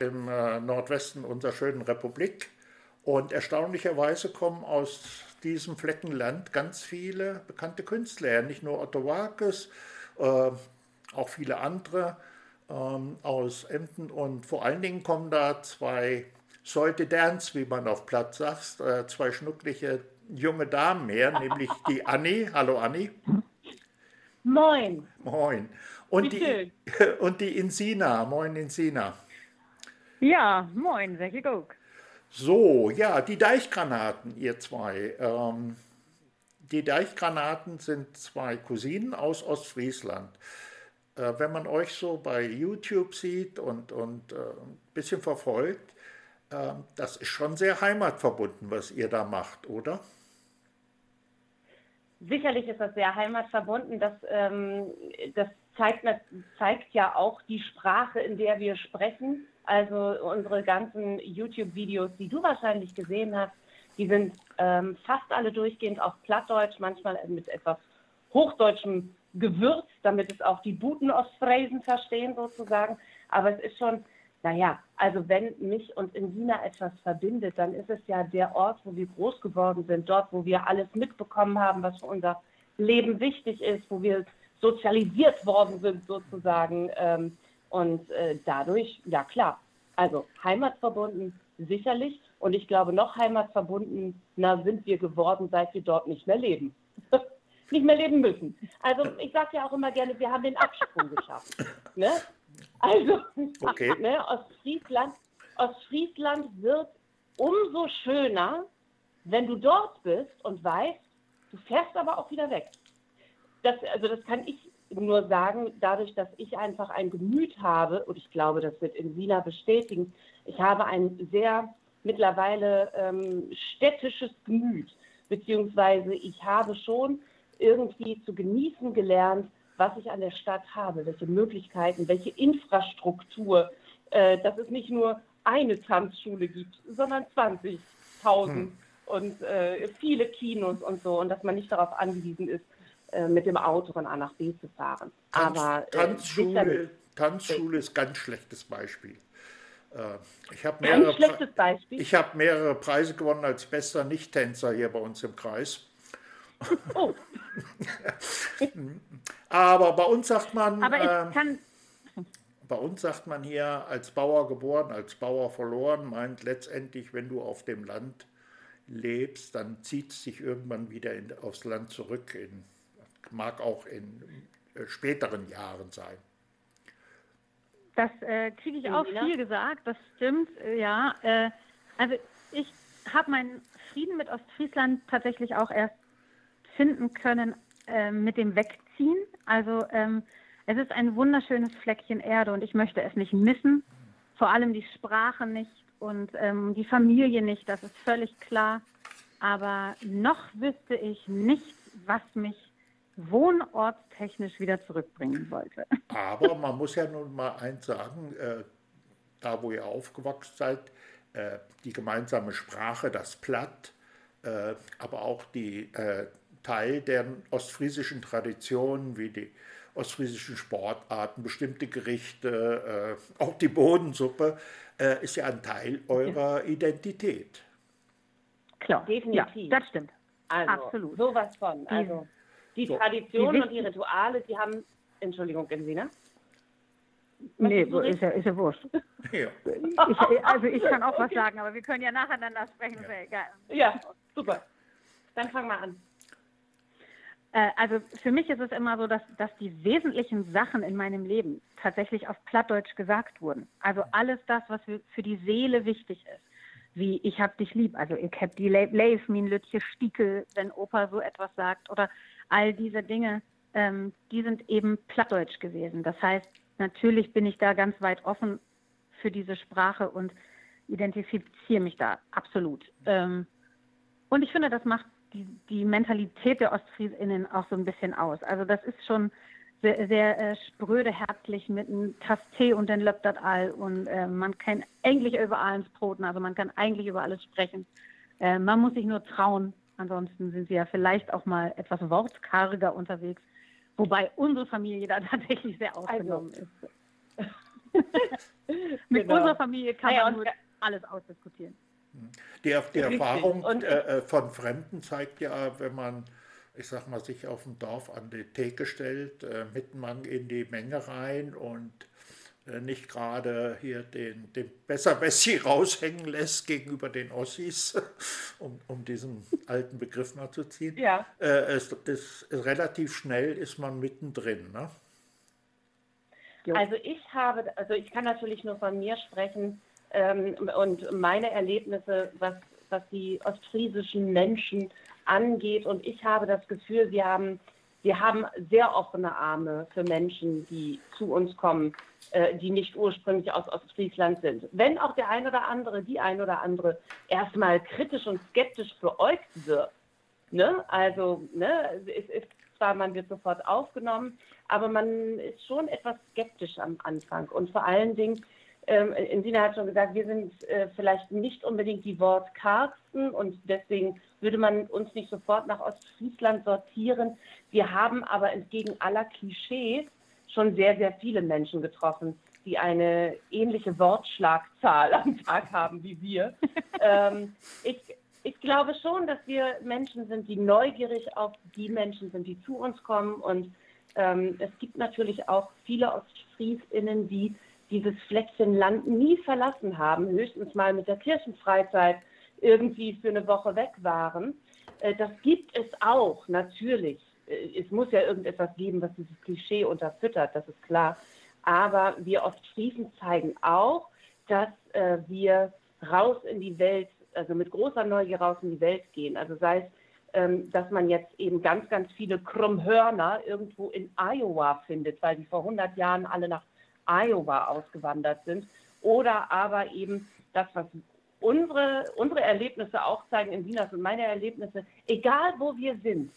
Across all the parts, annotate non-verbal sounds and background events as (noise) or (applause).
im äh, Nordwesten unserer schönen Republik. Und erstaunlicherweise kommen aus diesem Fleckenland ganz viele bekannte Künstler, nicht nur Otto Walkes, äh, auch viele andere ähm, aus Emden. Und vor allen Dingen kommen da zwei Seute Dance, wie man auf Platz sagt, äh, zwei schnuckliche junge Damen her, nämlich die Anni. Hallo Anni. Moin. Moin. Und, die, (laughs) und die Insina. Moin Insina. Ja, moin, sehr gut. So, ja, die Deichgranaten, ihr zwei. Ähm, die Deichgranaten sind zwei Cousinen aus Ostfriesland. Äh, wenn man euch so bei YouTube sieht und, und äh, ein bisschen verfolgt, äh, das ist schon sehr heimatverbunden, was ihr da macht, oder? Sicherlich ist das sehr heimatverbunden. Das, ähm, das zeigt, zeigt ja auch die Sprache, in der wir sprechen. Also unsere ganzen YouTube-Videos, die du wahrscheinlich gesehen hast, die sind ähm, fast alle durchgehend auf Plattdeutsch, manchmal mit etwas hochdeutschem Gewürz, damit es auch die Buten Ostfriesen verstehen sozusagen. Aber es ist schon, naja, also wenn mich und Insina etwas verbindet, dann ist es ja der Ort, wo wir groß geworden sind, dort, wo wir alles mitbekommen haben, was für unser Leben wichtig ist, wo wir sozialisiert worden sind sozusagen. Ähm, und äh, dadurch, ja klar, also heimatverbunden sicherlich. Und ich glaube, noch heimatverbundener sind wir geworden, seit wir dort nicht mehr leben. (laughs) nicht mehr leben müssen. Also ich sage ja auch immer gerne, wir haben den Absprung geschafft. Ne? Also okay. ne, Ostfriesland, Ostfriesland wird umso schöner, wenn du dort bist und weißt, du fährst aber auch wieder weg. Das, also das kann ich nur sagen, dadurch, dass ich einfach ein Gemüt habe, und ich glaube, das wird in Wiener bestätigen, ich habe ein sehr mittlerweile ähm, städtisches Gemüt, beziehungsweise ich habe schon irgendwie zu genießen gelernt, was ich an der Stadt habe, welche Möglichkeiten, welche Infrastruktur, äh, dass es nicht nur eine Tanzschule gibt, sondern 20.000 hm. und äh, viele Kinos und so und dass man nicht darauf angewiesen ist, äh, mit dem Auto von A nach B zu fahren. Tanz, Aber, äh, Tanzschule, Tanzschule ist ganz schlechtes Beispiel. Äh, ich habe mehrere, hab mehrere Preise gewonnen als bester Nicht-Tänzer hier bei uns im Kreis. Oh. (laughs) Aber bei uns sagt man. Kann. Bei uns sagt man hier, als Bauer geboren, als Bauer verloren, meint letztendlich, wenn du auf dem Land lebst, dann zieht es sich irgendwann wieder in, aufs Land zurück in mag auch in äh, späteren Jahren sein. Das äh, kriege ich auch viel gesagt, das stimmt, äh, ja. Äh, also ich habe meinen Frieden mit Ostfriesland tatsächlich auch erst finden können äh, mit dem Wegziehen. Also ähm, es ist ein wunderschönes Fleckchen Erde und ich möchte es nicht missen. Vor allem die Sprache nicht und ähm, die Familie nicht, das ist völlig klar. Aber noch wüsste ich nicht, was mich wohnortstechnisch wieder zurückbringen wollte. Aber man muss ja nun mal eins sagen, äh, da wo ihr aufgewachsen seid, äh, die gemeinsame Sprache, das Platt, äh, aber auch die äh, Teil der ostfriesischen Traditionen wie die ostfriesischen Sportarten, bestimmte Gerichte, äh, auch die Bodensuppe, äh, ist ja ein Teil eurer Identität. Klar, definitiv. Ja, das stimmt. Also, Absolut. Sowas von. Also, die so. Traditionen und die Rituale, die haben, Entschuldigung, Gensina? Nee, ist ja, ist ja wurscht. Ja. Ich, also ich kann auch was sagen, aber wir können ja nacheinander sprechen. Ja, ja super. Dann fang mal an. Äh, also für mich ist es immer so, dass, dass die wesentlichen Sachen in meinem Leben tatsächlich auf Plattdeutsch gesagt wurden. Also alles das, was für, für die Seele wichtig ist. Wie ich hab dich lieb, also ich hab die Leif, min Lütje Stiekel, wenn Opa so etwas sagt. Oder all diese Dinge, ähm, die sind eben plattdeutsch gewesen. Das heißt, natürlich bin ich da ganz weit offen für diese Sprache und identifiziere mich da absolut. Ähm, und ich finde, das macht die, die Mentalität der Ostfriesinnen auch so ein bisschen aus. Also das ist schon sehr, sehr äh, spröde, herzlich mit einem Tass Tee und dann löppt das all und äh, man kann eigentlich über alles broten, also man kann eigentlich über alles sprechen. Äh, man muss sich nur trauen, Ansonsten sind sie ja vielleicht auch mal etwas wortkarger unterwegs, wobei unsere Familie da (laughs) tatsächlich sehr ausgenommen also, ist. (laughs) Mit genau. unserer Familie kann ja, man nur alles ausdiskutieren. Die, die Erfahrung und, äh, von Fremden zeigt ja, wenn man, ich sag mal, sich auf dem Dorf an die Theke stellt, äh, mitten in die Menge rein und äh, nicht gerade hier den, den Besserwessi (laughs) raushängen lässt gegenüber den Ossis, (laughs) um, um diesen alten Begriff mal zu ziehen. Ja. Äh, es, das, relativ schnell ist man mittendrin. Ne? Also ich habe, also ich kann natürlich nur von mir sprechen ähm, und meine Erlebnisse, was, was die ostfriesischen Menschen angeht. Und ich habe das Gefühl, wir haben, wir haben sehr offene Arme für Menschen, die zu uns kommen, äh, die nicht ursprünglich aus Ostfriesland sind. Wenn auch der ein oder andere, die ein oder andere erstmal kritisch und skeptisch beäugt wird, ne? also ne, es ist zwar, man wird sofort aufgenommen, aber man ist schon etwas skeptisch am Anfang. Und vor allen Dingen, ähm, Insina hat schon gesagt, wir sind äh, vielleicht nicht unbedingt die wortkargsten und deswegen würde man uns nicht sofort nach Ostfriesland sortieren. Wir haben aber entgegen aller Klischees schon sehr, sehr viele Menschen getroffen, die eine ähnliche Wortschlagzahl am Tag haben wie wir. (laughs) ähm, ich, ich glaube schon, dass wir Menschen sind, die neugierig auf die Menschen sind, die zu uns kommen. Und ähm, es gibt natürlich auch viele Ostfriesinnen, die dieses Fleckchen Land nie verlassen haben, höchstens mal mit der Kirchenfreizeit irgendwie für eine Woche weg waren. Äh, das gibt es auch, natürlich. Äh, es muss ja irgendetwas geben, was dieses Klischee unterfüttert, das ist klar. Aber wir Ostfriesen zeigen auch, dass äh, wir raus in die Welt also mit großer Neugier raus in die Welt gehen. Also sei es, ähm, dass man jetzt eben ganz, ganz viele Krummhörner irgendwo in Iowa findet, weil die vor 100 Jahren alle nach Iowa ausgewandert sind. Oder aber eben das, was unsere, unsere Erlebnisse auch zeigen, in Wieners und meine Erlebnisse, egal wo wir sind,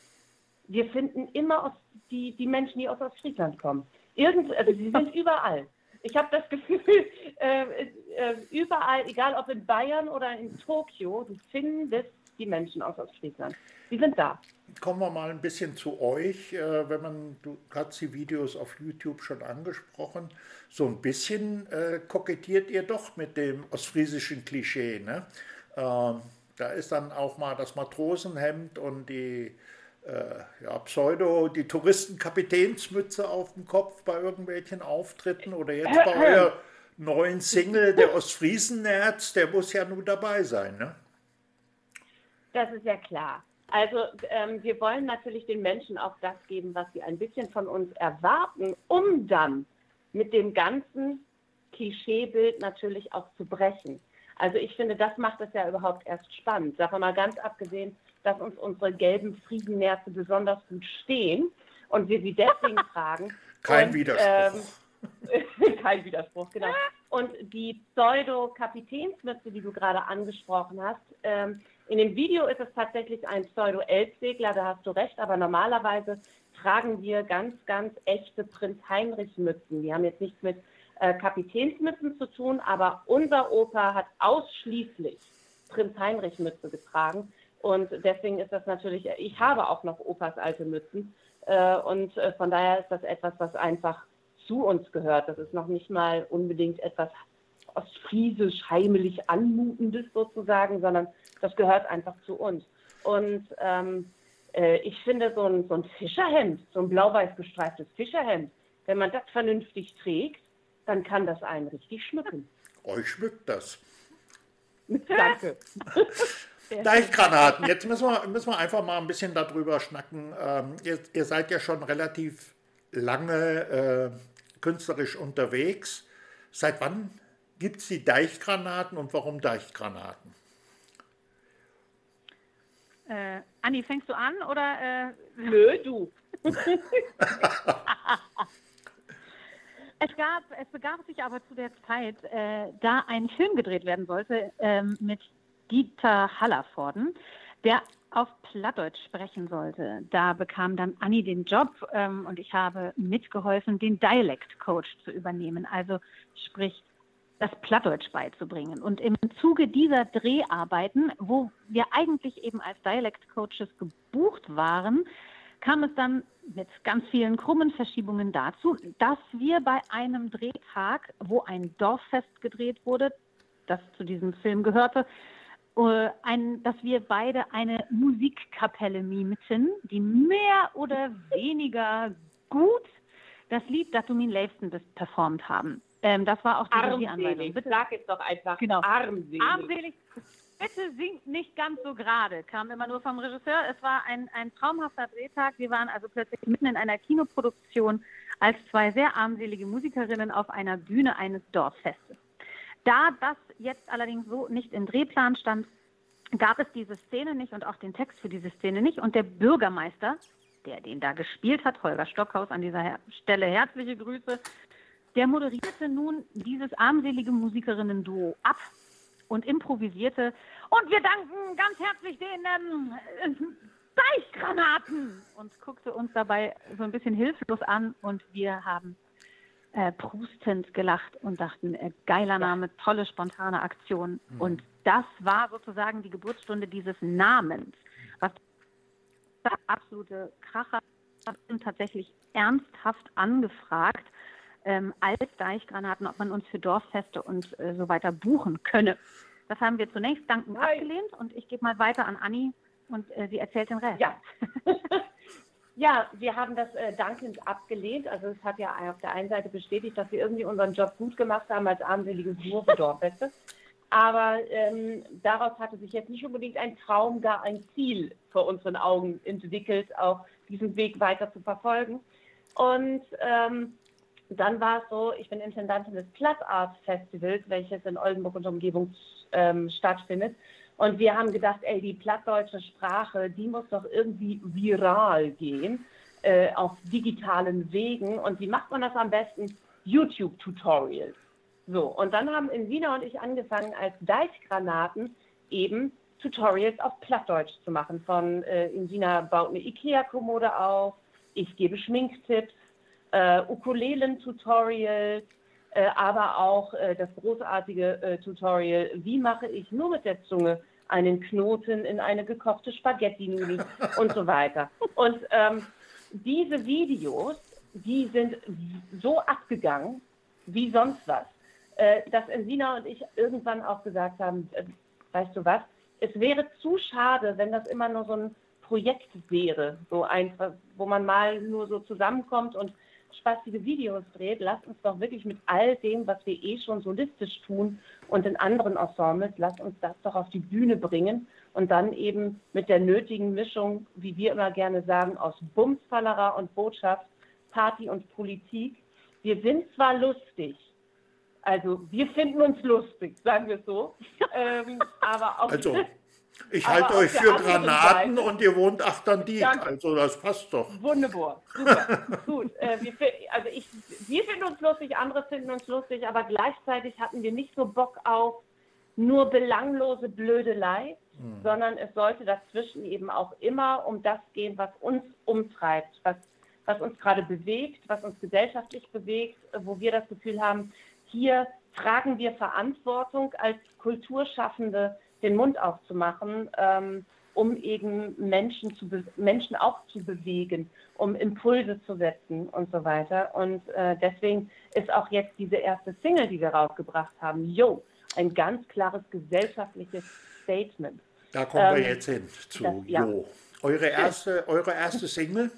wir finden immer aus, die, die Menschen, die aus Ostfriesland kommen. Irgend, also sie sind (laughs) überall. Ich habe das Gefühl, äh, äh, überall, egal ob in Bayern oder in Tokio, du findest die Menschen aus Ostfriesland. Die sind da. Kommen wir mal ein bisschen zu euch. Äh, wenn man, du hast die Videos auf YouTube schon angesprochen, so ein bisschen äh, kokettiert ihr doch mit dem ostfriesischen Klischee. Ne? Ähm, da ist dann auch mal das Matrosenhemd und die äh, ja, Pseudo, die Touristenkapitänsmütze auf dem Kopf bei irgendwelchen Auftritten oder jetzt bei euer neuen Single, der Ostfriesen-Nerz, der muss ja nun dabei sein, ne? Das ist ja klar. Also ähm, wir wollen natürlich den Menschen auch das geben, was sie ein bisschen von uns erwarten, um dann mit dem ganzen Klischeebild natürlich auch zu brechen. Also ich finde, das macht es ja überhaupt erst spannend. Sagen wir mal ganz abgesehen dass uns unsere gelben Friesennerze besonders gut stehen und wir sie deswegen (laughs) tragen. Kein und, Widerspruch. Ähm, (laughs) kein Widerspruch, genau. Und die Pseudo-Kapitänsmütze, die du gerade angesprochen hast, ähm, in dem Video ist es tatsächlich ein Pseudo-Elbsegler, da hast du recht, aber normalerweise tragen wir ganz, ganz echte Prinz-Heinrich-Mützen. Die haben jetzt nichts mit äh, Kapitänsmützen zu tun, aber unser Opa hat ausschließlich Prinz-Heinrich-Mütze getragen. Und deswegen ist das natürlich, ich habe auch noch Opas alte Mützen. Äh, und äh, von daher ist das etwas, was einfach zu uns gehört. Das ist noch nicht mal unbedingt etwas ostfriesisch, heimelig anmutendes sozusagen, sondern das gehört einfach zu uns. Und ähm, äh, ich finde so ein, so ein Fischerhemd, so ein blau-weiß gestreiftes Fischerhemd, wenn man das vernünftig trägt, dann kann das einen richtig schmücken. Euch schmückt das. (laughs) Danke. Deichgranaten. Jetzt müssen wir, müssen wir einfach mal ein bisschen darüber schnacken. Ähm, ihr, ihr, seid ja schon relativ lange äh, künstlerisch unterwegs. Seit wann gibt es die Deichgranaten und warum Deichgranaten? Äh, Anni, fängst du an oder? Äh? Nö, du. (laughs) Es, gab, es begab sich aber zu der Zeit, äh, da ein Film gedreht werden sollte ähm, mit Dieter Hallervorden, der auf Plattdeutsch sprechen sollte. Da bekam dann Anni den Job ähm, und ich habe mitgeholfen, den Dialect Coach zu übernehmen, also sprich das Plattdeutsch beizubringen. Und im Zuge dieser Dreharbeiten, wo wir eigentlich eben als Dialect Coaches gebucht waren, kam es dann mit ganz vielen krummen Verschiebungen dazu, dass wir bei einem Drehtag, wo ein Dorffest gedreht wurde, das zu diesem Film gehörte, äh, ein, dass wir beide eine Musikkapelle mimten, die mehr oder weniger gut das Lied Das du min leifsten performt haben. Ähm, das war auch die Regieanleitung. Bitte sag jetzt doch einfach genau. armselig. Armselig. Bitte singt nicht ganz so gerade, kam immer nur vom Regisseur. Es war ein, ein traumhafter Drehtag. Wir waren also plötzlich mitten in einer Kinoproduktion als zwei sehr armselige Musikerinnen auf einer Bühne eines Dorffestes. Da das jetzt allerdings so nicht im Drehplan stand, gab es diese Szene nicht und auch den Text für diese Szene nicht. Und der Bürgermeister, der den da gespielt hat, Holger Stockhaus, an dieser Stelle herzliche Grüße, der moderierte nun dieses armselige Musikerinnen-Duo ab und improvisierte. Und wir danken ganz herzlich den ähm, Deichgranaten und guckte uns dabei so ein bisschen hilflos an und wir haben äh, prustend gelacht und dachten, äh, geiler Name, tolle spontane Aktion. Mhm. Und das war sozusagen die Geburtsstunde dieses Namens, was der absolute Kracher sind tatsächlich ernsthaft angefragt, ähm, als Deichgranaten, ob man uns für Dorffeste und äh, so weiter buchen könne. Das haben wir zunächst dankend Nein. abgelehnt und ich gebe mal weiter an Anni und äh, sie erzählt den Rest. Ja. (laughs) ja, wir haben das äh, dankend abgelehnt. Also es hat ja auf der einen Seite bestätigt, dass wir irgendwie unseren Job gut gemacht haben als armselige Nur für Dorffeste. Aber ähm, daraus hatte sich jetzt nicht unbedingt ein Traum, gar ein Ziel vor unseren Augen entwickelt, auch diesen Weg weiter zu verfolgen. Und ähm, dann war es so, ich bin Intendantin des Plus Art Festivals, welches in Oldenburg und Umgebung ähm, stattfindet. Und wir haben gedacht, ey, die plattdeutsche Sprache, die muss doch irgendwie viral gehen äh, auf digitalen Wegen. Und wie macht man das am besten? YouTube-Tutorials. So, und dann haben Insina und ich angefangen, als Deichgranaten eben Tutorials auf Plattdeutsch zu machen. Von äh, Insina baut eine Ikea-Kommode auf, ich gebe Schminktipps, äh, Ukulelen-Tutorials, äh, aber auch äh, das großartige äh, Tutorial, wie mache ich nur mit der Zunge einen Knoten in eine gekochte Spaghetti-Nudel und so weiter. Und ähm, diese Videos, die sind so abgegangen wie sonst was, äh, dass Sina und ich irgendwann auch gesagt haben, äh, weißt du was, es wäre zu schade, wenn das immer nur so ein Projekt wäre, so einfach, wo man mal nur so zusammenkommt und spaßige Videos dreht, lasst uns doch wirklich mit all dem, was wir eh schon solistisch tun und in anderen Ensembles, lasst uns das doch auf die Bühne bringen und dann eben mit der nötigen Mischung, wie wir immer gerne sagen, aus Bumsfallerer und Botschaft, Party und Politik. Wir sind zwar lustig, also wir finden uns lustig, sagen wir so, (laughs) ähm, aber auch... Also. Ich halte euch für Granaten Seite, und ihr wohnt Achterndiek, also das passt doch. Wunderbar, super, (laughs) gut. Äh, wir, also ich, wir finden uns lustig, andere finden uns lustig, aber gleichzeitig hatten wir nicht so Bock auf nur belanglose Blödelei, hm. sondern es sollte dazwischen eben auch immer um das gehen, was uns umtreibt, was, was uns gerade bewegt, was uns gesellschaftlich bewegt, wo wir das Gefühl haben, hier tragen wir Verantwortung als Kulturschaffende den Mund aufzumachen, ähm, um eben Menschen, zu Menschen auch zu bewegen, um Impulse zu setzen und so weiter. Und äh, deswegen ist auch jetzt diese erste Single, die wir rausgebracht haben, Yo, ein ganz klares gesellschaftliches Statement. Da kommen ähm, wir jetzt hin zu das, ja. Yo. Eure erste, eure erste Single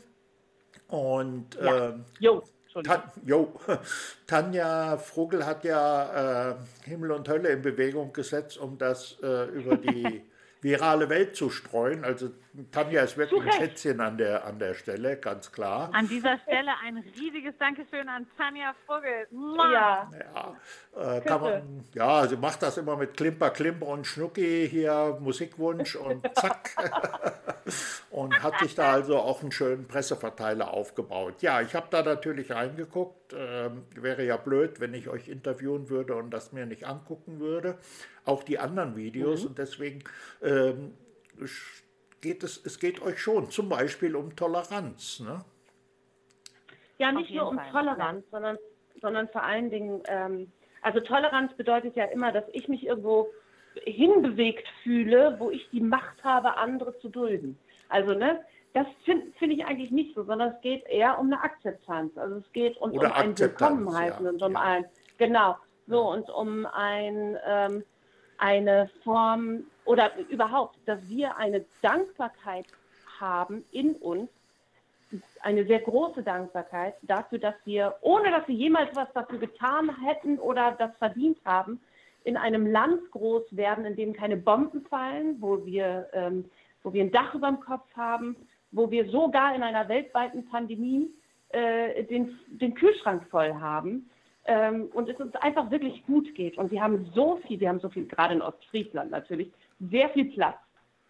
und ja. ähm, Yo. Tan jo. (laughs) Tanja Vogel hat ja äh, Himmel und Hölle in Bewegung gesetzt, um das äh, über die (laughs) virale Welt zu streuen. Also Tanja ist wirklich ein Schätzchen an der, an der Stelle, ganz klar. An dieser Stelle ein riesiges Dankeschön an Tanja Vogel. Ja, ja, äh, kann man, ja, sie macht das immer mit Klimper, Klimper und Schnucki hier, Musikwunsch und zack. (laughs) und hat sich da also auch einen schönen Presseverteiler aufgebaut. Ja, ich habe da natürlich reingeguckt. Ähm, wäre ja blöd, wenn ich euch interviewen würde und das mir nicht angucken würde. Auch die anderen Videos. Mhm. Und deswegen ähm, geht es, es geht euch schon zum Beispiel um Toleranz. Ne? Ja, nicht nur um Fall. Toleranz, sondern, sondern vor allen Dingen, ähm, also Toleranz bedeutet ja immer, dass ich mich irgendwo hinbewegt fühle, wo ich die Macht habe, andere zu dulden. Also, ne, das finde find ich eigentlich nicht so, sondern es geht eher um eine Akzeptanz. Also es geht und Oder um ein Akzeptanz, Willkommenheißen ja, und um ja. ein, genau, so und um ein, ähm, eine Form oder überhaupt, dass wir eine Dankbarkeit haben in uns, eine sehr große Dankbarkeit dafür, dass wir, ohne dass wir jemals was dafür getan hätten oder das verdient haben, in einem Land groß werden, in dem keine Bomben fallen, wo wir, ähm, wo wir ein Dach über dem Kopf haben, wo wir sogar in einer weltweiten Pandemie äh, den, den Kühlschrank voll haben ähm, und es uns einfach wirklich gut geht. Und wir haben so viel, wir haben so viel, gerade in Ostfriesland natürlich, sehr viel Platz.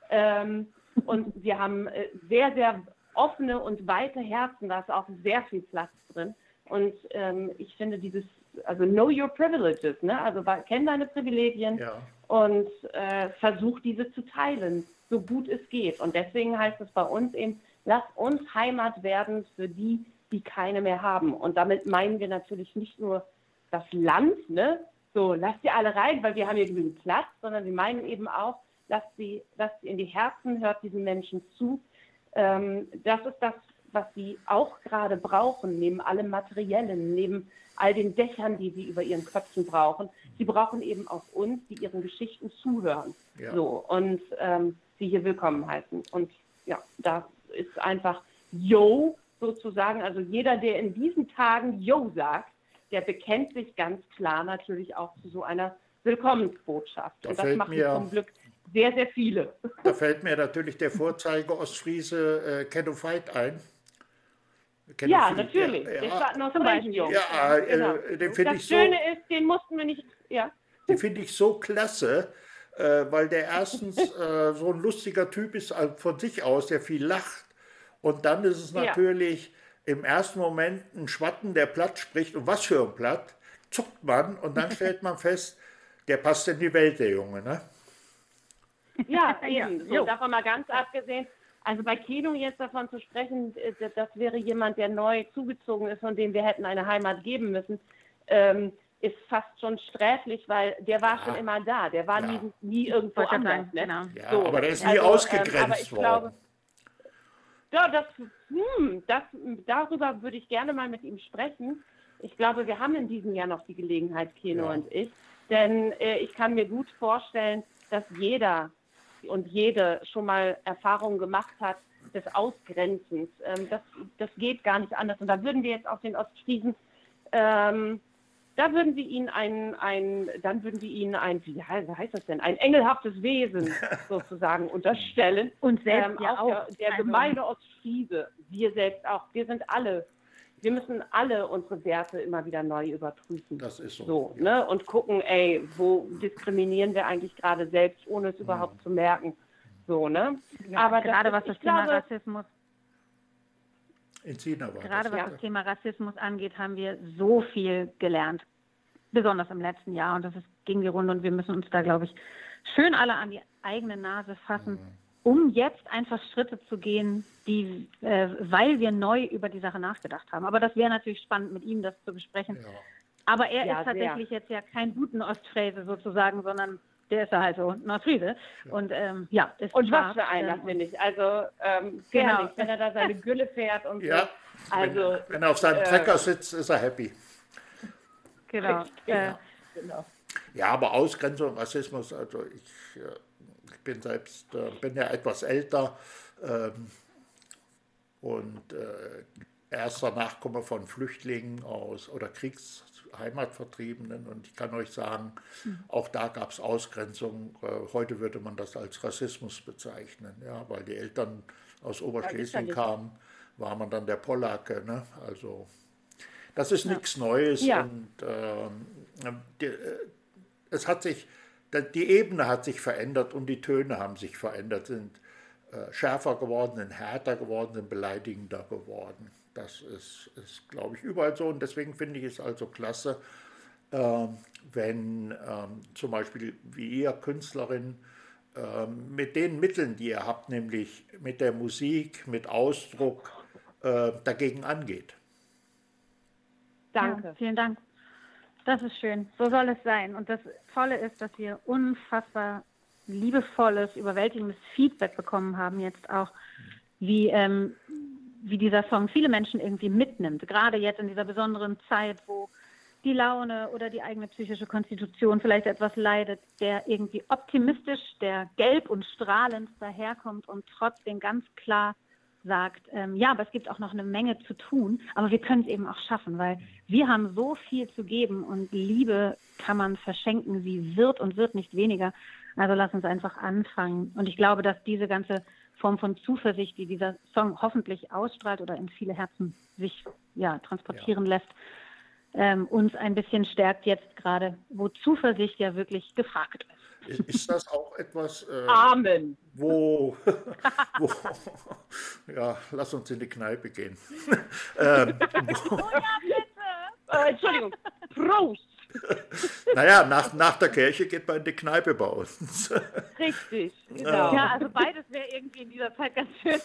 Ähm, und (laughs) wir haben äh, sehr, sehr offene und weite Herzen, da ist auch sehr viel Platz drin. Und ähm, ich finde dieses, also know your privileges, ne? also kenn deine Privilegien Ja. und äh, versuch diese zu teilen, so gut es geht. Und deswegen heißt es bei uns eben, lass uns Heimat werden für die, die keine mehr haben. Und damit meinen wir natürlich nicht nur das Land, ne? so lasst sie alle rein, weil wir haben hier genügend Platz, sondern wir meinen eben auch, lasst sie, lasst sie in die Herzen, hört diesen Menschen zu. Ähm, das ist das, was sie auch gerade brauchen, neben allem Materiellen, neben all den Dächern, die sie über ihren Köpfen brauchen. Sie brauchen eben auch uns, die ihren Geschichten zuhören. Ja. So, und ähm, sie hier willkommen heißen. Und ja, das ist einfach Yo sozusagen. Also jeder, der in diesen Tagen Yo sagt, der bekennt sich ganz klar natürlich auch zu so einer Willkommensbotschaft. Da und das machen mir- zum Glück sehr, sehr viele. Da fällt mir natürlich der Vorzeige Ostfriese äh, Kenno Veit ein. Kenno Ja, Veit, natürlich. Ja, Der ja, Staaten aus Zum Beispiel. Jungs. Ja, äh, genau. den finde Das ich so- Schöne ist, den mussten wir nicht, ja. die finde ich so klasse, äh, weil der erstens äh, so ein lustiger Typ ist äh, von sich aus, der viel lacht. Und dann ist es Ja. natürlich im ersten Moment ein Schwatten, der platt spricht. Und was für ein Platt, zuckt man und dann (laughs) stellt man fest, der passt in die Welt, der Junge. Ne? Ja, (laughs) Ja, eben. So, davon mal ganz abgesehen. Also bei Keno jetzt davon zu sprechen, äh, das- wäre jemand, der neu zugezogen ist und dem wir hätten eine Heimat geben müssen, ähm, ist fast schon sträflich, weil der war schon immer da. Der war Ja. nie, nie irgendwo anders. Ne? genau. Ja, So, aber der ist nie also, ähm, ausgegrenzt aber ich worden. glaube- Ja, das, hm, das, darüber würde ich gerne mal mit ihm sprechen. Ich glaube, wir haben in diesem Jahr noch die Gelegenheit, Keno Ja. und ich. Denn äh, ich kann mir gut vorstellen, dass jeder und jede schon mal Erfahrungen gemacht hat des Ausgrenzens. Ähm, das, das geht gar nicht anders. Und da würden wir jetzt auf den Ostfriesen, ähm, da würden wir ihnen ein, ein, dann würden wir ihnen ein, wie he- wie heißt das denn, ein engelhaftes Wesen (laughs) sozusagen unterstellen. Und selbst Ähm, ja auch auch. der, der Also- gemeine Ostfriese, wir selbst auch, wir sind alle, wir müssen alle unsere Werte immer wieder neu überprüfen. Das ist so. So, ja. ne? Und gucken, ey, wo diskriminieren wir eigentlich gerade selbst, ohne es überhaupt zu merken. So, ne? Ja, Aber das gerade ist- was das Thema glaube- Rassismus, In China war gerade das. was ja. das Thema Rassismus angeht, haben wir so viel gelernt. Besonders im letzten Jahr. Und das ist gegen die Runde. Und wir müssen uns da, glaube ich, schön alle an die eigene Nase fassen, um jetzt einfach Schritte zu gehen, die, äh, weil wir neu über die Sache nachgedacht haben. Aber das wäre natürlich spannend, mit ihm das zu besprechen. Ja. Aber er Ja, ist tatsächlich jetzt ja kein guten Ostfriese sozusagen, sondern der ist ja halt so ein Ostfriese. Und ähm, ja, ist Und was für einer, ähm, finde ich. Also, ähm, Genau. genau. wenn er da seine Gülle fährt und Ja, so. Also, wenn, wenn er auf seinem äh, Trecker sitzt, ist er happy. Genau. Äh, genau. Ja, aber Ausgrenzung, Rassismus, also ich, äh, ich bin selbst, äh, bin ja etwas älter ähm, und äh, erster Nachkomme von Flüchtlingen aus oder Kriegsheimatvertriebenen und ich kann euch sagen, auch da gab es Ausgrenzung. Äh, heute würde man das als Rassismus bezeichnen, ja, weil die Eltern aus Oberschlesien sicherlich. kamen, war man dann der Polacke, ne? also das ist nichts Neues Ja. und ähm, die, äh, es hat sich, die Ebene hat sich verändert und die Töne haben sich verändert, sind äh, schärfer geworden, sind härter geworden, sind beleidigender geworden. Das ist, ist glaube ich, überall so und deswegen finde ich es also klasse, ähm, wenn ähm, zum Beispiel wie ihr Künstlerin ähm, mit den Mitteln, die ihr habt, nämlich mit der Musik, mit Ausdruck, äh, dagegen angeht. Danke. Ja, vielen Dank. Das ist schön. So soll es sein. Und das Tolle ist, dass wir unfassbar liebevolles, überwältigendes Feedback bekommen haben jetzt auch wie, ähm, wie dieser Song viele Menschen irgendwie mitnimmt. Gerade jetzt in dieser besonderen Zeit, wo die Laune oder die eigene psychische Konstitution vielleicht etwas leidet, der irgendwie optimistisch, der gelb und strahlend daherkommt und trotzdem ganz klar sagt, ähm, ja, aber es gibt auch noch eine Menge zu tun, aber wir können es eben auch schaffen, weil wir haben so viel zu geben und Liebe kann man verschenken, sie wird und wird nicht weniger. Also lass uns einfach anfangen. Und ich glaube, dass diese ganze Form von Zuversicht, die dieser Song hoffentlich ausstrahlt oder in viele Herzen sich ja, transportieren ja. lässt, ähm, uns ein bisschen stärkt jetzt gerade, wo Zuversicht ja wirklich gefragt ist. Ist das auch etwas, äh, Amen. Wo, (laughs) wo, ja, lass uns in die Kneipe gehen. (laughs) ähm, wo, oh ja, bitte. Äh, Entschuldigung, Prost. (laughs) naja, nach, nach der Kirche geht man in die Kneipe bei uns. (laughs) Richtig, genau. Ja, also beides wäre irgendwie in dieser Zeit ganz schön.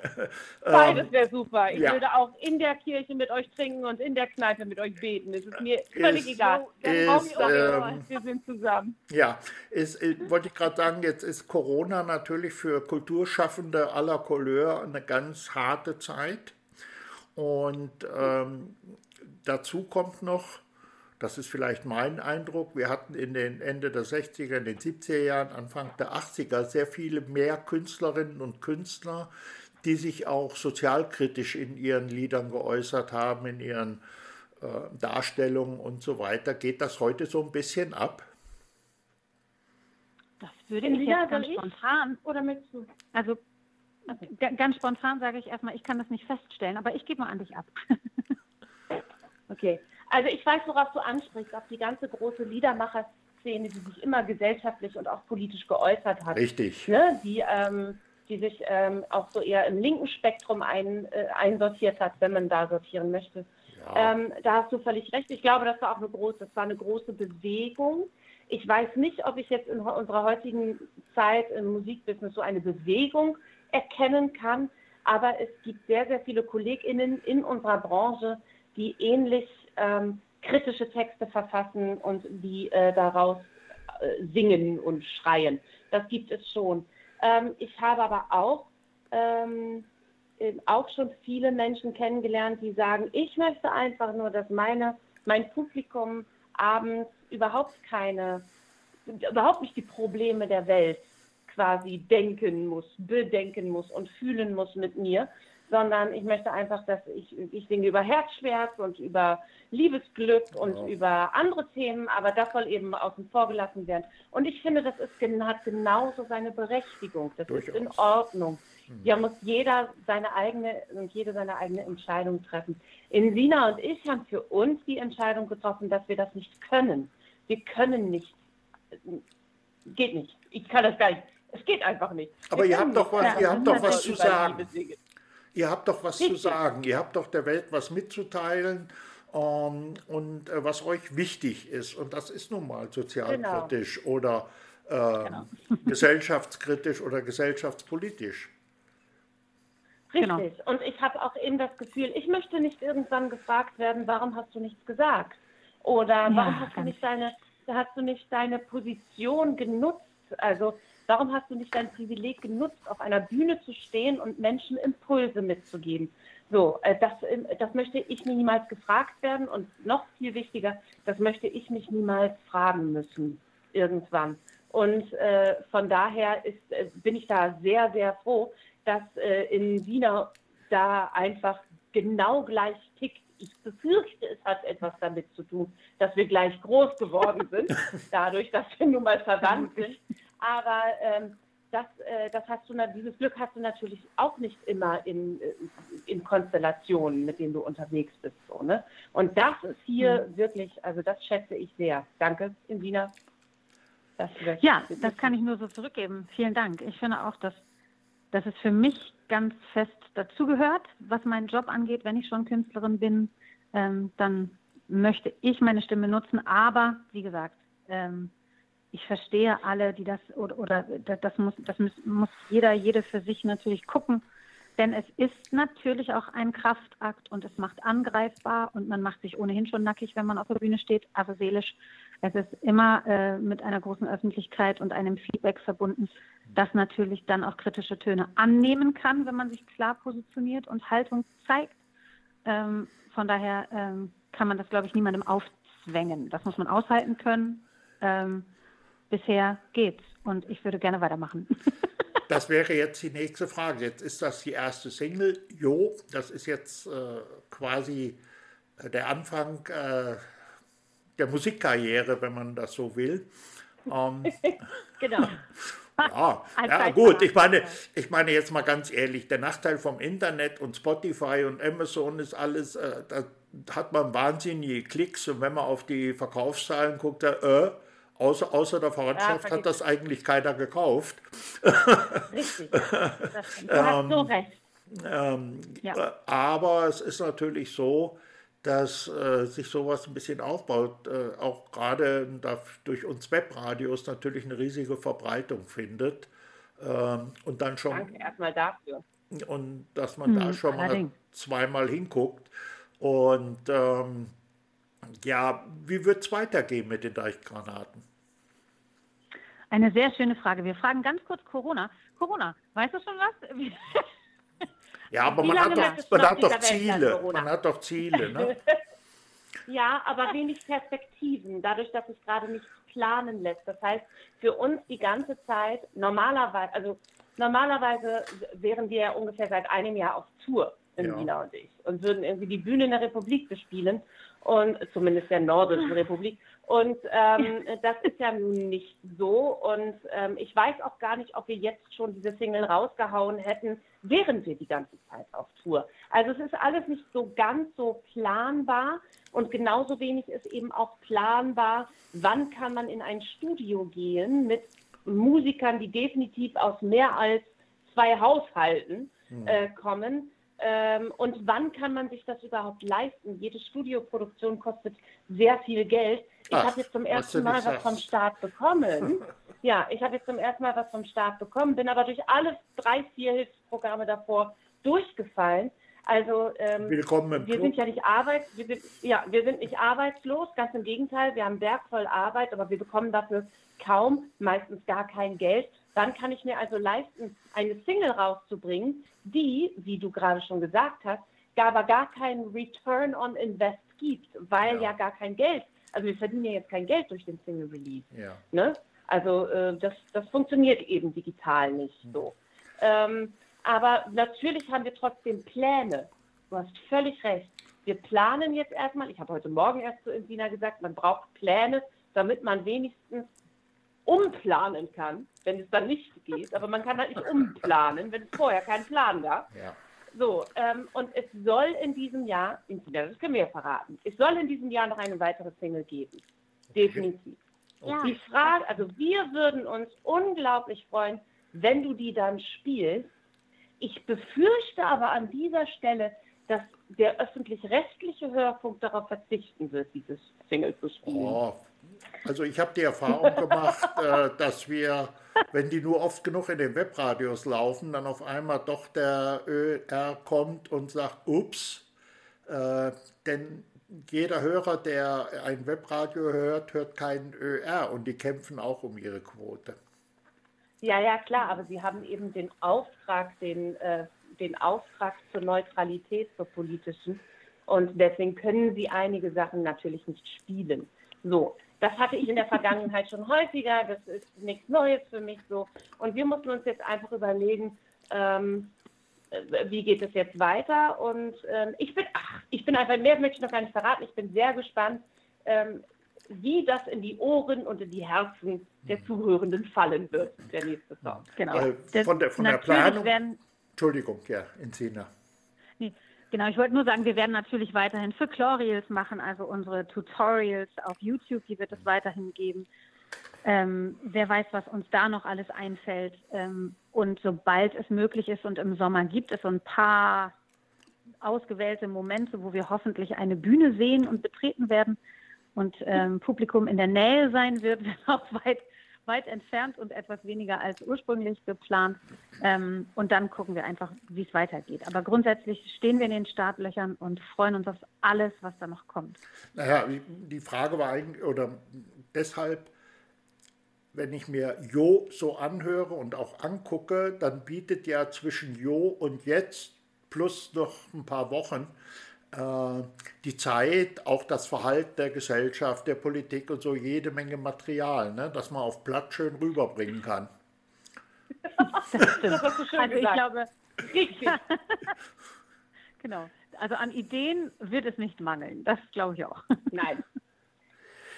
(laughs) beides wäre super. Ich ja. würde auch in der Kirche mit euch trinken und in der Kneipe mit euch beten. Es ist mir völlig ist, egal. Ist, ähm, wir sind zusammen. Ja, ist, äh, wollte ich gerade sagen, jetzt ist Corona natürlich für Kulturschaffende aller Couleur eine ganz harte Zeit. Und ähm, dazu kommt noch, das ist vielleicht mein Eindruck. Wir hatten in den Ende der 60er, in den 70er Jahren, Anfang der 80er sehr viele mehr Künstlerinnen und Künstler, die sich auch sozialkritisch in ihren Liedern geäußert haben, in ihren äh, Darstellungen und so weiter. Geht das heute so ein bisschen ab? Das würde ich jetzt ganz spontan. Oder mit du? Also ganz spontan sage ich erstmal, ich kann das nicht feststellen, aber ich gebe mal an dich ab. (laughs) okay. Also ich weiß, worauf du ansprichst, auf die ganze große Liedermacher-Szene, die sich immer gesellschaftlich und auch politisch geäußert hat. Richtig. Ne? Die, ähm, die sich ähm, auch so eher im linken Spektrum ein, äh, einsortiert hat, wenn man da sortieren möchte. Ja. Ähm, da hast du völlig recht. Ich glaube, das war auch eine große, das war eine große Bewegung. Ich weiß nicht, ob ich jetzt in unserer heutigen Zeit im Musikbusiness so eine Bewegung erkennen kann, aber es gibt sehr, sehr viele KollegInnen in unserer Branche, die ähnlich ähm, kritische Texte verfassen und die äh, daraus äh, singen und schreien. Das gibt es schon. Ähm, ich habe aber auch, ähm, auch schon viele Menschen kennengelernt, die sagen, ich möchte einfach nur, dass meine, mein Publikum abends überhaupt keine, überhaupt nicht die Probleme der Welt quasi denken muss, bedenken muss und fühlen muss mit mir, sondern ich möchte einfach, dass ich, ich singe über Herzschmerz und über Liebesglück und ja. über andere Themen, aber das soll eben außen vor gelassen werden. Und ich finde, das ist, hat genauso seine Berechtigung. Das Durchaus. ist in Ordnung. Hm. Ja, muss jeder seine eigene und jede seine eigene Entscheidung treffen. In Sina und ich haben für uns die Entscheidung getroffen, dass wir das nicht können. Wir können nicht. Geht nicht. Ich kann das gar nicht. Es geht einfach nicht. Aber ihr habt doch was, ihr habt doch was zu sagen. Ihr habt doch was Richtig. zu sagen, ihr habt doch der Welt was mitzuteilen ähm, und äh, was euch wichtig ist. Und das ist nun mal sozialkritisch genau. oder äh, genau. (laughs) (laughs) gesellschaftskritisch oder gesellschaftspolitisch. Richtig. Genau. Und ich habe auch eben das Gefühl, ich möchte nicht irgendwann gefragt werden, warum hast du nichts gesagt? Oder ja, warum hast du nicht deine, hast du nicht deine Position genutzt? Also Warum hast du nicht dein Privileg genutzt, auf einer Bühne zu stehen und Menschen Impulse mitzugeben? So, äh, das, ähm, das möchte ich niemals gefragt werden und noch viel wichtiger, das möchte ich mich niemals fragen müssen irgendwann. Und äh, von daher ist, äh, bin ich da sehr, sehr froh, dass äh, in Wiener da einfach genau gleich tickt. Ich befürchte, es hat etwas damit zu tun, dass wir gleich groß geworden sind, (laughs) dadurch, dass wir nun mal verwandt sind. Aber ähm, das, äh, das hast du, dieses Glück hast du natürlich auch nicht immer in, äh, in Konstellationen, mit denen du unterwegs bist. So, ne? Und das ist hier mhm. wirklich, also das schätze ich sehr. Danke, Insina. Das ja, das kann ich nur so zurückgeben. Vielen Dank. Ich finde auch, dass, dass es für mich ganz fest dazugehört, was meinen Job angeht. Wenn ich schon Künstlerin bin, ähm, dann möchte ich meine Stimme nutzen. Aber, wie gesagt, ähm, ich verstehe alle, die das oder, oder das muss, das muss, muss jeder, jede für sich natürlich gucken, Denn es ist natürlich auch ein Kraftakt und es macht angreifbar und man macht sich ohnehin schon nackig, wenn man auf der Bühne steht, also seelisch. Es ist immer äh, mit einer großen Öffentlichkeit und einem Feedback verbunden, das natürlich dann auch kritische Töne annehmen kann, wenn man sich klar positioniert und Haltung zeigt. Ähm, von daher ähm, kann man das, glaube ich, niemandem aufzwängen. Das muss man aushalten können. Ähm, bisher geht's und ich würde gerne weitermachen. (laughs) Das wäre jetzt die nächste Frage. Jetzt ist das die erste Single. Jo, das ist jetzt äh, quasi äh, der Anfang äh, der Musikkarriere, wenn man das so will. Ähm, (laughs) genau. (laughs) Ja, ja gut, ich meine, ich meine jetzt mal ganz ehrlich, der Nachteil vom Internet und Spotify und Amazon ist alles, äh, da hat man wahnsinnige Klicks und wenn man auf die Verkaufszahlen guckt, da, äh, Außer, außer der Verwandtschaft ja, hat das eigentlich keiner gekauft. Richtig. (laughs) du hast so ähm, recht. Ähm, ja. Aber es ist natürlich so, dass äh, sich sowas ein bisschen aufbaut, äh, auch gerade durch uns Webradios natürlich eine riesige Verbreitung findet. Ähm, und dann schon. Danke erstmal dafür. Und dass man hm, da schon allerdings. mal zweimal hinguckt. Und ähm, ja, wie wird es weitergehen mit den Deichgranaten? Eine sehr schöne Frage. Wir fragen ganz kurz Corona. Corona, weißt du schon was? ja, aber man hat, doch, man hat doch Ziele. Man hat doch Ziele, ne? (laughs) ja, aber wenig Perspektiven, dadurch, dass es gerade nicht planen lässt. Das heißt, für uns die ganze Zeit, normalerweise, also normalerweise wären wir ja ungefähr seit einem Jahr auf Tour in ja. Wiener und ich und würden irgendwie die Bühne in der Republik bespielen und zumindest der Nordischen Republik. Und ähm, das ist ja nun nicht so. Und ähm, ich weiß auch gar nicht, ob wir jetzt schon diese Single rausgehauen hätten, während wir die ganze Zeit auf Tour. Also es ist alles nicht so ganz so planbar. Und genauso wenig ist eben auch planbar, wann kann man in ein Studio gehen mit Musikern, die definitiv aus mehr als zwei Haushalten hm. äh, kommen ähm, und wann kann man sich das überhaupt leisten? Jede Studioproduktion kostet sehr viel Geld. Ich habe jetzt zum ersten Mal was vom Staat bekommen. (laughs) ja, ich habe jetzt zum ersten Mal was vom Staat bekommen, bin aber durch alle drei, vier Hilfsprogramme davor durchgefallen. Also ähm, Willkommen wir sind ja nicht arbeit, wir sind, ja, wir sind nicht arbeitslos, ganz im Gegenteil, wir haben bergvoll Arbeit, aber wir bekommen dafür kaum, meistens gar kein Geld. Dann kann ich mir also leisten, eine Single rauszubringen, die, wie du gerade schon gesagt hast, aber gar keinen Return on Invest gibt, weil ja. ja gar kein Geld, also wir verdienen ja jetzt kein Geld durch den Single Release. Ja. Ne? Also äh, das, das funktioniert eben digital nicht hm. so. Ähm, aber natürlich haben wir trotzdem Pläne. Du hast völlig recht. Wir planen jetzt erstmal, ich habe heute Morgen erst zu Insina gesagt, man braucht Pläne, damit man wenigstens umplanen kann, wenn es dann nicht geht. Aber man kann halt nicht umplanen, wenn es vorher keinen Plan gab. Ja. So, ähm, und es soll in diesem Jahr, das können wir ja verraten, es soll in diesem Jahr noch eine weitere Single geben. Definitiv. Okay. Die Frage, also wir würden uns unglaublich freuen, wenn du die dann spielst. Ich befürchte aber an dieser Stelle, dass der öffentlich-rechtliche Hörfunk darauf verzichten wird, dieses Single zu spielen. Oh, also ich habe die Erfahrung gemacht, äh, dass wir, wenn die nur oft genug in den Webradios laufen, dann auf einmal doch der ÖR kommt und sagt, ups, äh, denn jeder Hörer, der ein Webradio hört, hört keinen ÖR und die kämpfen auch um ihre Quote. Ja, ja, klar, aber sie haben eben den Auftrag, den, äh, den Auftrag zur Neutralität, zur politischen. Und deswegen können sie einige Sachen natürlich nicht spielen. So, das hatte ich in der Vergangenheit schon häufiger. Das ist nichts Neues für mich so. Und wir mussten uns jetzt einfach überlegen, ähm, wie geht es jetzt weiter? Und ähm, ich bin, ach, ich bin einfach, mehr möchte ich noch gar nicht verraten. Ich bin sehr gespannt, ähm, wie das in die Ohren und in die Herzen der Zuhörenden fallen wird, der nächste Song. Genau. Äh, von der, von der Planung. Werden, Entschuldigung, ja, Insina. Nee, Genau, ich wollte nur sagen, wir werden natürlich weiterhin für Chlorials machen, also unsere Tutorials auf YouTube, die wird es weiterhin geben. Ähm, wer weiß, was uns da noch alles einfällt. Ähm, und sobald es möglich ist und im Sommer gibt es so ein paar ausgewählte Momente, wo wir hoffentlich eine Bühne sehen und betreten werden und ähm, Publikum in der Nähe sein wird, (laughs) wenn auch weit weit entfernt und etwas weniger als ursprünglich geplant. Ähm, und dann gucken wir einfach, wie es weitergeht. Aber grundsätzlich stehen wir in den Startlöchern und freuen uns auf alles, was da noch kommt. Naja, die Frage war eigentlich, oder deshalb, wenn ich mir Jo so anhöre und auch angucke, dann bietet ja zwischen Jo und jetzt plus noch ein paar Wochen die Zeit, auch das Verhalten der Gesellschaft, der Politik und so jede Menge Material, ne, das man auf Blatt schön rüberbringen kann. Das stimmt. Das hast du schön also gesagt. ich glaube, richtig. (laughs) genau. Also an Ideen wird es nicht mangeln. Das glaube ich auch. Nein.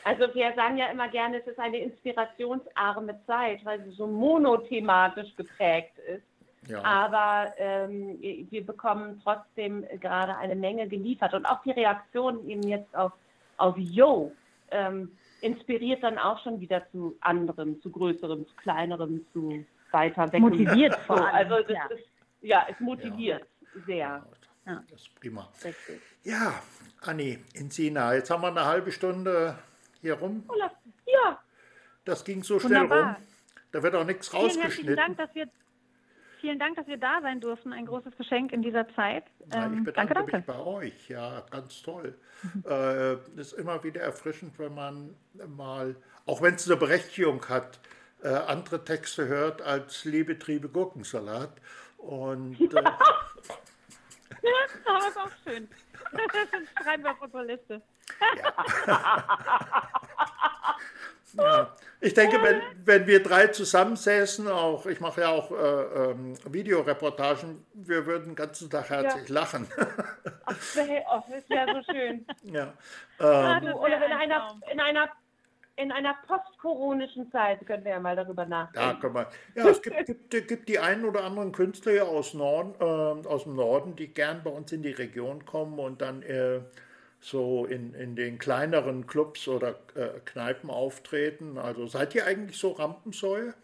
Also wir sagen ja immer gerne, es ist eine inspirationsarme Zeit, weil sie so monothematisch geprägt ist. Ja. Aber ähm, wir bekommen trotzdem gerade eine Menge geliefert. Und auch die Reaktion eben jetzt auf, auf Yo ähm, inspiriert dann auch schon wieder zu anderem, zu größerem, zu kleinerem, zu weiter weg. Motiviert vor allem. Also das ja. Ist, ja, es motiviert ja. sehr. Ja. Das ist prima. Richtig. Ja, Anni, in Sina, jetzt haben wir eine halbe Stunde hier rum. Ja. Das ging so schnell Wunderbar. rum. Da wird auch nichts rausgeschnitten. Vielen herzlichen Dank, dass wir vielen Dank, dass wir da sein durften. Ein großes Geschenk in dieser Zeit. Ja, ich ähm, bedanke danke, danke. mich bei euch. Ja, ganz toll. Mhm. Äh, ist immer wieder erfrischend, wenn man mal, auch wenn es eine Berechtigung hat, äh, andere Texte hört als Liebe, Triebe, Gurkensalat. Und, äh, (laughs) ja, das ist auch schön. Das (laughs) schreiben wir auf unsere Liste. Ja. (laughs) Ja. Ich denke, wenn, wenn wir drei zusammensäßen, auch ich mache ja auch äh, ähm, Videoreportagen, wir würden den ganzen Tag herzlich ja. lachen. Ach, das wäre so schön. Ja. Ähm, oder in einer, in einer in einer postkoronischen Zeit können wir ja mal darüber nachdenken. Ja, können wir. Ja, es gibt, gibt, gibt die einen oder anderen Künstler hier aus, Norden, äh, aus dem Norden, die gern bei uns in die Region kommen und dann äh, so in, in den kleineren Clubs oder äh, Kneipen auftreten. Also seid ihr eigentlich so Rampensäue?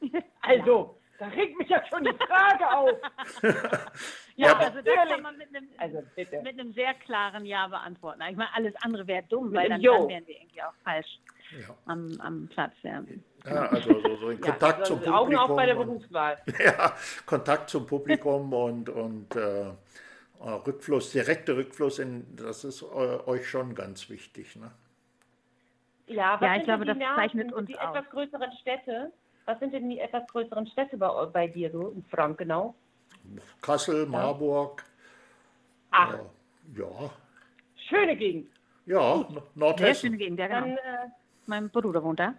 (laughs) Also, da regt mich ja schon die Frage auf. (laughs) ja, ja, also das kann man mit einem, also mit einem sehr klaren Ja beantworten. Ich meine, alles andere wäre dumm, weil dann, dann, wären wir irgendwie auch falsch ja. am, am Platz. Ja. Ja, also so, so in Kontakt ja, also zum Publikum. Augen auch bei der Berufswahl. Und, (laughs) ja, Kontakt zum Publikum und, und äh, äh, Rückfluss, direkter Rückfluss, in, das ist euch schon ganz wichtig. Ne? Ja, ja ich glaube, das Namen, zeichnet uns die aus. etwas größeren Städte. Was sind denn die etwas größeren Städte bei, bei dir, so in Frank genau? Kassel, Marburg. Ach. Äh, ja. Schöne Gegend. Ja, Nordhessen. Sehr schöne Gegend, ja, genau. Dann, äh, mein Bruder wohnt da.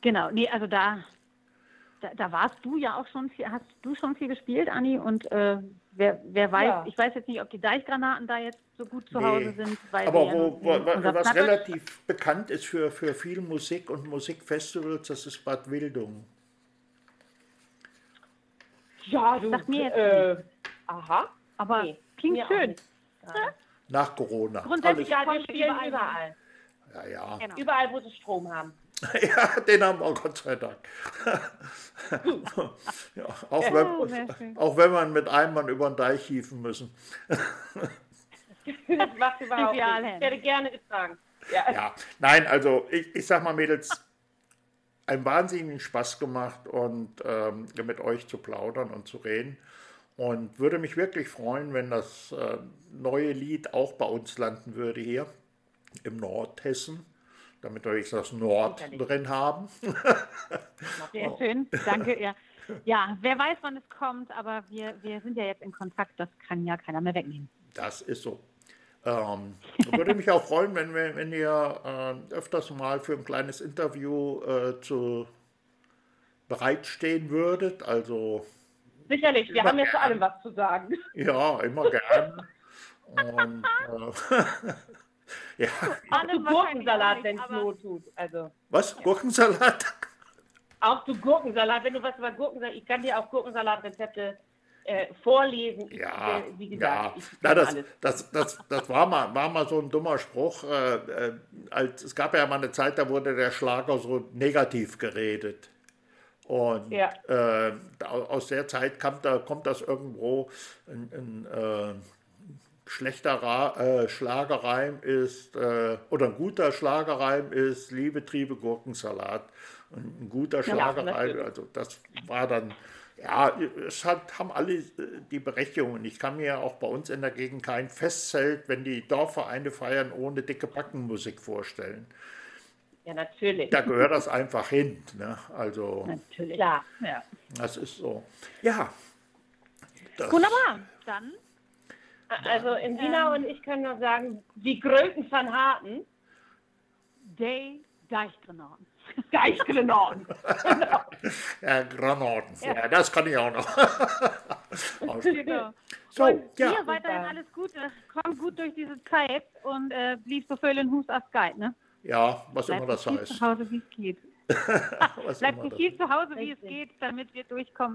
Genau, nee, also da, da, da, warst du ja auch schon viel, hast du schon viel gespielt, Anni, und äh, wer, wer weiß, ja. ich weiß jetzt nicht, ob die Deichgranaten da jetzt so gut zu nee. Hause sind. Aber wo, wo, was relativ bekannt ist für, für viel Musik und Musikfestivals, das ist Bad Wildung. Ja, du. Sag mir jetzt äh, aha. Aber nee, klingt schön. Nach Corona. Grundsätzlich, ja, wir spielen überall. Ja, ja. Genau. Überall, wo sie Strom haben. (laughs) Ja, den haben wir Gott sei Dank. (laughs) ja, auch, wenn, auch wenn man mit einem Mann über den Deich hieven müssen. (laughs) das macht überhaupt nicht. Ich werde gerne getragen. Ja. ja, nein, also ich, ich sag mal, Mädels, einen wahnsinnigen Spaß gemacht und ähm, mit euch zu plaudern und zu reden. Und würde mich wirklich freuen, wenn das äh, neue Lied auch bei uns landen würde hier im Nordhessen damit wir jetzt das Nord drin haben. (laughs) Sehr schön, danke. Ja. (laughs) ja, wer weiß, wann es kommt, aber wir, wir sind ja jetzt in Kontakt, das kann ja keiner mehr wegnehmen. Das ist so. Ähm, würde mich auch freuen, wenn, wir, wenn ihr äh, öfters mal für ein kleines Interview äh, zu bereitstehen würdet. Also Sicherlich, wir haben ja zu allem was zu sagen. Ja, immer gern. Und, äh, (laughs) Ja. Auch zu Gurkensalat, wenn es Not tut. Also, was? Gurkensalat? Auch zu Gurkensalat, wenn du was über Gurkensalat, ich kann dir auch Gurkensalatrezepte äh, vorlesen. Ja, ich, äh, wie gesagt, ja. Na, das, das, das, das, war, mal, war mal so ein dummer Spruch. Äh, äh, als, es gab ja mal eine Zeit, da wurde der Schlager so negativ geredet. Und ja. äh, aus der Zeit kommt, da, kommt das irgendwo ein, ein äh, schlechter Ra äh, Schlagereim ist, äh, oder ein guter Schlagereim ist Liebe, Triebe, Gurkensalat. Und ein guter Schlagereim, also das war dann, ja, es hat, haben alle äh, die Berechtigung. Ich kann mir auch bei uns in der Gegend kein Festzelt, wenn die Dorfvereine feiern, ohne dicke Backenmusik vorstellen. Ja, natürlich. Da gehört das einfach hin. Ne? Also, natürlich. Klar. Ja. Das ist so. Ja. Wunderbar. Dann. Also in Wiener ähm, und ich können nur sagen, die Gröten van Harten. Day Deichgranaten. Deichgranaten. (laughs) genau. (laughs) Ja, Granaten. Ja. ja. das kann ich auch noch. (laughs) genau. So, und ja. Dir weiterhin alles Gute. Komm gut durch diese Zeit und äh, blieb so viel in Hus als Guide, ne? Ja, was Bleib immer das heißt. zu Hause, wie es geht. Bleibt so viel zu Hause, wie es geht, damit wir durchkommen.